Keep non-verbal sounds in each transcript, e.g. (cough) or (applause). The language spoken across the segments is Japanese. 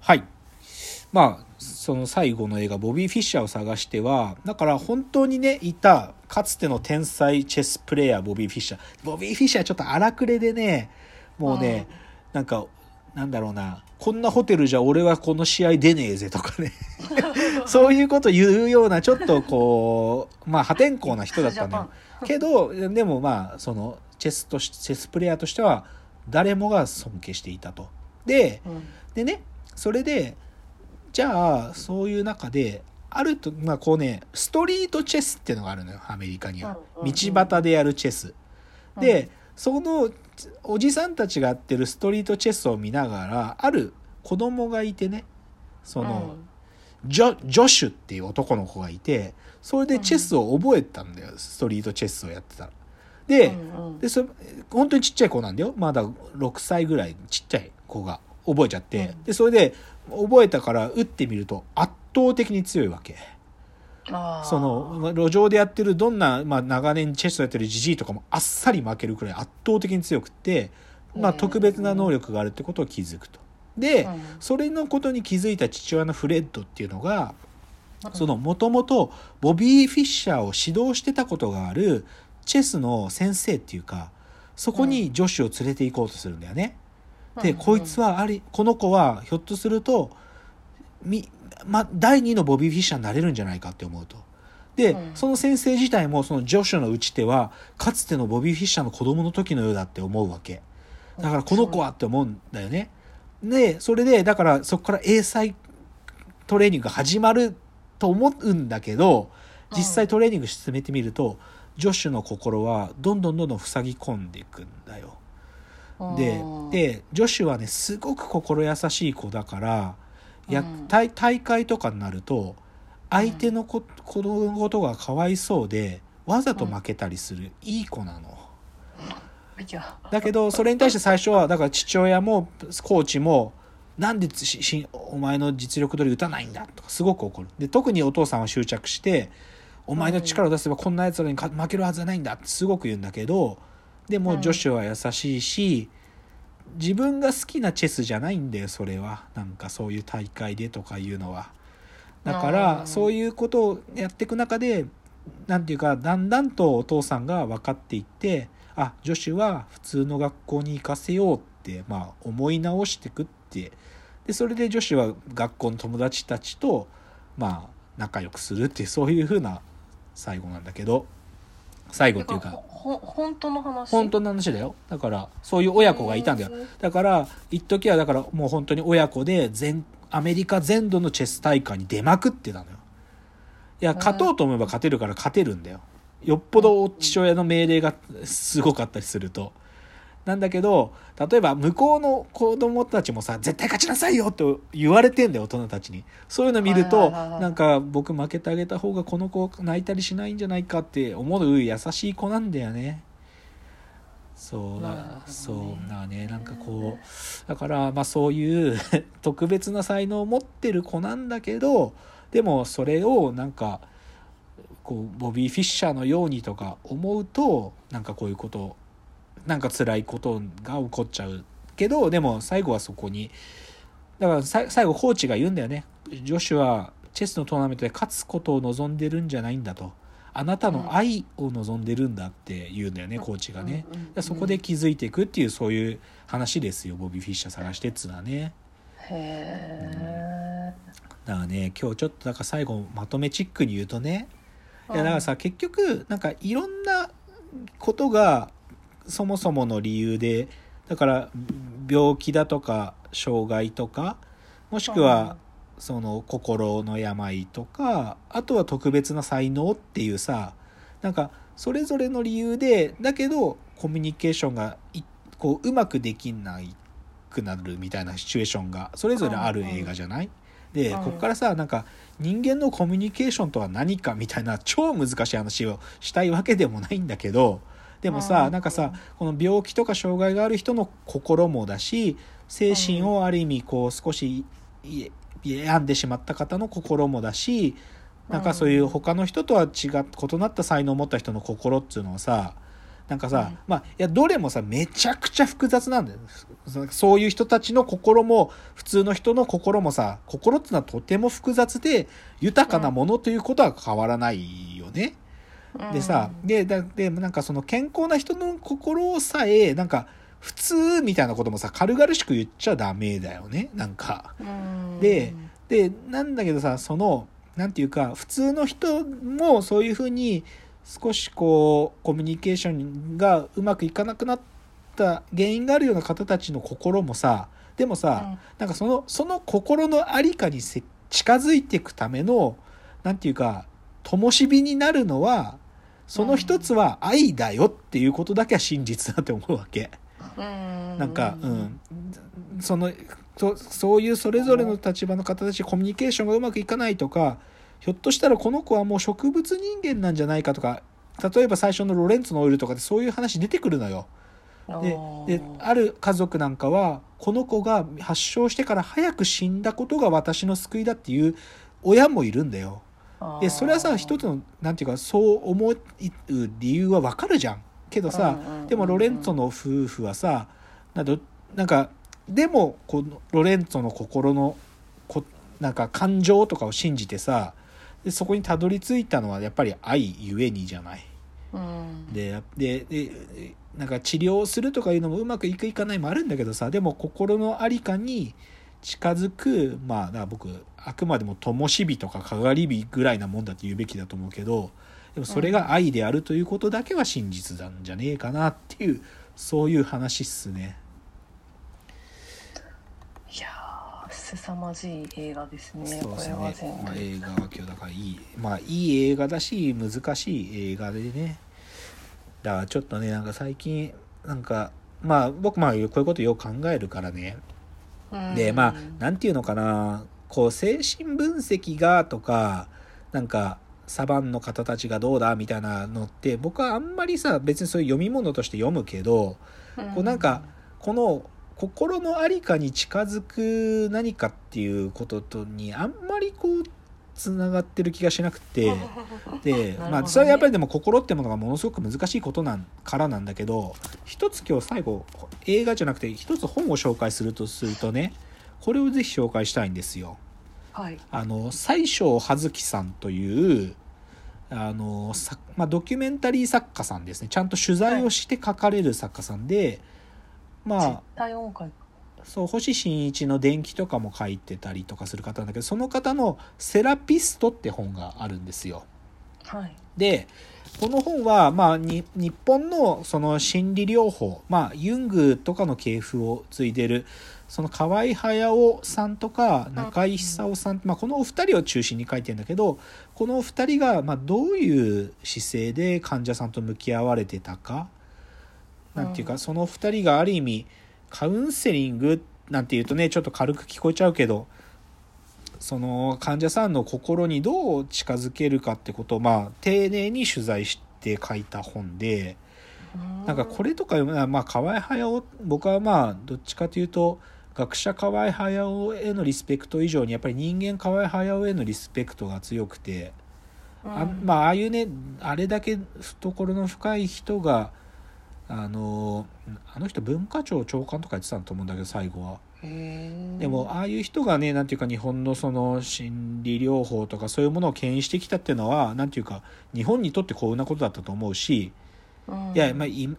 はい。まあその最後の映画「ボビー・フィッシャー」を探してはだから本当にねいたかつての天才チェスプレーヤーボビー・フィッシャー。ボビー・フィッシャーちょっと荒くれでねもうね、なんかなんだろうなこんなホテルじゃ俺はこの試合出ねえぜとかね。(laughs) そういうこと言うようなちょっとこうまあ破天荒な人だったのよ。けどでもまあそのチェスとしチェスプレーヤーとしては誰もが尊敬していたと。でうん。でねそれでじゃあそういう中であるとまあこうねストリートチェスっていうのがあるのよアメリカには。道端でやるチェス。でそのおじさんたちがやってるストリートチェスを見ながらある子供がいてねその、ジョジョシュっていう男の子がいてそれでチェスを覚えたんだよストリートチェスをやってたら。で,、うんうん。でそ本当にちっちゃい子なんだよ。まだ6歳ぐらいちっちゃい子が覚えちゃって、うんでそれで覚えたから打ってみると圧倒的に強いわけ。そのまあ路上でやってるどんな、まあ、長年チェスをやってるジジイとかもあっさり負けるくらい圧倒的に強くって、まあ、特別な能力があるってことを気づくと。で、うんそれのことに気づいた父親のフレッドっていうのがそのもともとボビー・フィッシャーを指導してたことがあるチェスの先生っていうかそこに女子を連れて行こうとするんだよね。で、うんこいつはありこの子はひょっとするとみ、ま、第二のボビー・フィッシャーになれるんじゃないかって思うと。で、うんその先生自体もその女子の打ち手はかつてのボビー・フィッシャーの子供の時のようだって思うわけ。だからこの子はって思うんだよね。でそれでだからそこから英才トレーニングが始まると思うんだけど実際トレーニング進めてみると、ジョシュの心はどんどんどんどん塞ぎ込んでいくんだよ。でうん。でジョシュはねすごく心優しい子だからやうん。大大会とかになると相手のこ子のことがかわいそうでわざと負けたりする、いい子なの。だけどそれに対して最初はだから父親もコーチもなんでししお前の実力通り打たないんだとかすごく怒る。で特にお父さんは執着してお前の力を出せばこんなやつらにか負けるはずはないんだってすごく言うんだけどでうんもジョシュは優しいし自分が好きなチェスじゃないんだよそれは。なんかそういう大会でとかいうのは。だかうらんそういうことをやっていく中でなんていうかだんだんとお父さんが分かっていってあ女子は普通の学校に行かせようって、まあ、思い直していくって。でそれで女子は学校の友達たちと、まあ、仲良くするってそういう風な最後なんだけど最後っていうか。本当の話？本当の話だよ。だからそういう親子がいたんだよ。うん。だから一時はだからもう本当に親子で全アメリカ全土のチェス大会に出まくってたのよ。いや勝とうと思えば勝てるから勝てるんだよ。よっぽど父親の命令がすごかったりするとなんだけど例えば向こうの子供たちもさ絶対勝ちなさいよと言われてんだよ大人たちに。そういうの見るとなんか僕負けてあげた方がこの子泣いたりしないんじゃないかって思う優しい子なんだよね。そうだ、なるほどね。そうだね。なんかこうだからまあそういう (laughs) 特別な才能を持ってる子なんだけどでもそれをなんかこうボビー・フィッシャーのようにとか思うとなんかこういうことなんか辛いことが起こっちゃうけどでも最後はそこにだからさ最後コーチが言うんだよね。女子はチェスのトーナメントで勝つことを望んでるんじゃないんだと。あなたの愛を望んでるんだって言うんだよね、コーチがね、うんうんそこで気づいていくっていうそういう話ですよボビー・フィッシャー探してっつうのはね。へだからね今日ちょっとなんか最後まとめチックに言うとね。いやだからさ結局なんかいろんなことがそもそもの理由でだから病気だとか障害とかもしくはその心の病とかあとは特別な才能っていうさなんかそれぞれの理由でだけどコミュニケーションがいこううまくできないくなるみたいなシチュエーションがそれぞれある映画じゃない？でうんこっからさなんか人間のコミュニケーションとは何かみたいな超難しい話をしたいわけでもないんだけどでもさうん。なんかさこの病気とか障害がある人の心もだし精神をある意味こう少しい病んでしまった方の心もだしなんかそういう他の人とは違っ異なった才能を持った人の心っていうのはさなんかさ、うん。まあいやどれもさめちゃくちゃ複雑なんだよそそういう人たちの心も普通の人の心もさ心っていうのはとても複雑で豊かなものということは変わらないよね。でさ、でだでなんかその健康な人の心さえなんか普通みたいなこともさ軽々しく言っちゃダメだよねなんか。うん。ででなんだけどさそのなんていうか普通の人もそういうふうに少しこうコミュニケーションがうまくいかなくなった原因があるような方たちの心もさでもさ、なんかそのその心の在りかにせ近づいていくためのなんていうか灯火になるのはその一つは愛だよっていうことだけは真実だって思うわけ。うんなんか、うん、そのそそういうそれぞれの立場の方たちコミュニケーションがうまくいかないとかひょっとしたらこの子はもう植物人間なんじゃないかとか例えば最初のロレンツのオイルとかでそういう話出てくるのよ。でである家族なんかはこの子が発症してから早く死んだことが私の救いだっていう親もいるんだよ。でそれはさ一つのなんていうかそう思う理由はわかるじゃん。けどさ、でもロレンツォの夫婦はさなんどなんかでもこのロレンツォの心のこなんか感情とかを信じてさでそこにたどり着いたのはやっぱり愛ゆえにじゃない。うんでででなんか治療するとかいうのもうまくいくいかないもあるんだけどさでも心の在りかに近づくまあだから僕あくまでも灯火とかかがり火ぐらいなもんだって言うべきだと思うけどでもそれが愛であるということだけは真実なんじゃねえかなっていうそういう話っすね。いやー凄まじい映画ですねそうですこれは全ね、まあ、部映画は今日だからいいまあいい映画だし難しい映画でね。だからちょっとねなんか最近なんかまあ僕まあこういうことよく考えるからね。でまあなんていうのかなこう精神分析がとかなんかサバンの方たちがどうだみたいなのって僕はあんまりさ別にそういう読み物として読むけどこうなんかこの心の在りかに近づく何かっていうこととにあんまりこうつながってる気がしなくて (laughs) で、まあそれはやっぱりでも心ってものがものすごく難しいことなんからなんだけど一つ今日最後映画じゃなくて一つ本を紹介するとするとねこれをぜひ紹介したいんですよ。はいあの西庄葉月さんというあのさ、まあ、ドキュメンタリー作家さんですねちゃんと取材をして書かれる作家さんで、まあそう星新一の伝記とかも書いてたりとかする方なんだけどその方の「セラピスト」って本があるんですよ。はいでこの本は、まあ、に日本のその心理療法、まあ、ユングとかの系譜を継いでるその河合隼さんとか中井久夫さん、まあ、このお二人を中心に書いてるんだけどこのお二人が、まあ、どういう姿勢で患者さんと向き合われてたかなんていうか、うん。その二人がある意味カウンセリングなんていうとねちょっと軽く聞こえちゃうけどその患者さんの心にどう近づけるかってことをまあ丁寧に取材して書いた本でなんかこれとか読むのはまあ河合隼僕はまあどっちかというと学者河合隼へのリスペクト以上にやっぱり人間河合隼へのリスペクトが強くて、あまあああいうねあれだけ懐の深い人があのあの人文化庁長官とかやってたと思うんだけど最後は。でもああいう人がねなんていうか日本のその心理療法とかそういうものを牽引してきたっていうのはなんていうか日本にとって幸運なことだったと思うしいやまあいい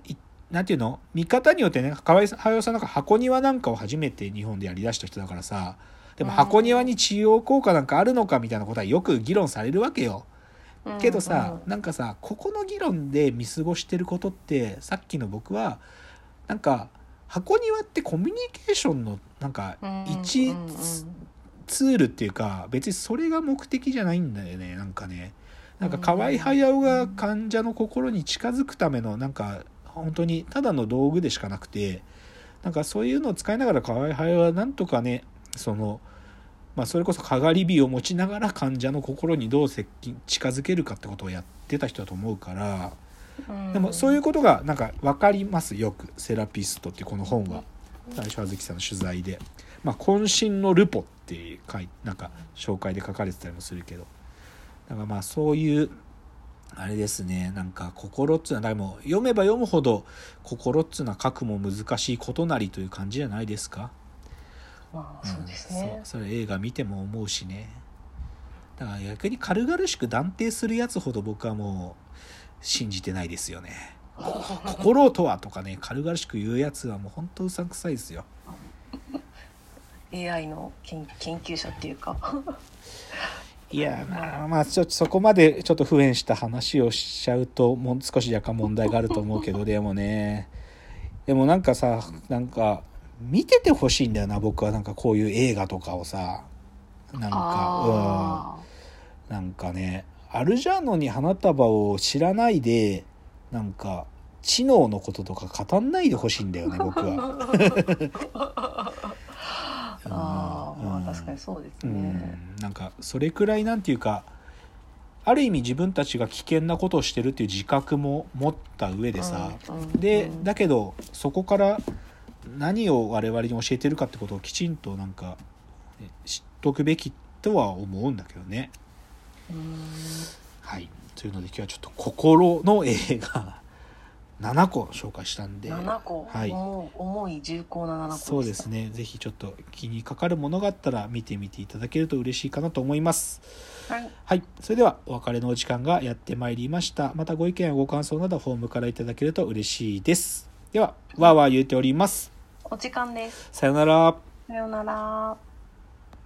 なんていうの？見方によってね河合隼さんなんか箱庭なんかを初めて日本でやりだした人だからさでも箱庭に治療効果なんかあるのかみたいなことはよく議論されるわけよ。けどさ、なんかさここの議論で見過ごしてることってさっきの僕はなんか箱庭ってコミュニケーションのなんか一ツールっていうか別にそれが目的じゃないんだよねなんかね。なんか河合隼が患者の心に近づくためのなんか本当にただの道具でしかなくてなんかそういうのを使いながら河合隼はなんとかねそのまあ、それこそかがり火を持ちながら患者の心にどう接近近づけるかってことをやってた人だと思うからでもそういうことがなんか分かりますよく「セラピスト」っていうこの本は。最初葉月さんの取材で「まあ、渾身のルポ」って書いなんか紹介で書かれてたりもするけど。だからまあそういうあれですね。なんか心っつうのはでも読めば読むほど心っつうのは書くも難しいことなりという感じじゃないですか？まあそうですね。う。ん、それ映画見ても思うしね。だから逆に軽々しく断定するやつほど僕はもう信じてないですよね。心とはとかね軽々しく言うやつはもう本当うさんくさいですよ。(laughs) AI の研研究者っていうか。いやまあまあちょっとそこまでちょっと不縁した話をしちゃうともう少し若干問題があると思うけどでもね。でもなんかさなんか見ててほしいんだよな僕はなんかこういう映画とかをさ。なんかあうん。なんかねアルジャーノに花束を知らないでなんか知能のこととか語んないでほしいんだよね (laughs) 僕は。ーあーま確かにそうですうね、ん。なんかそれくらいなんていうかある意味自分たちが危険なことをしてるっていう自覚も持った上でさ、うんうんでうん。だけどそこから何を我々に教えてるかってことをきちんとなんかね知っとくべきとは思うんだけどね。うんはい、というので今日はちょっと心の映画7個紹介したんで。7個、はい重重い重厚な7個そうですねぜひちょっと気にかかるものがあったら見てみていただけると嬉しいかなと思います。はいはい。それでは、お別れのお時間がやってまいりました。またご意見やご感想など、フォームからいただけると嬉しいです。では、わーわー言うております。お時間ですさよなら。さようなら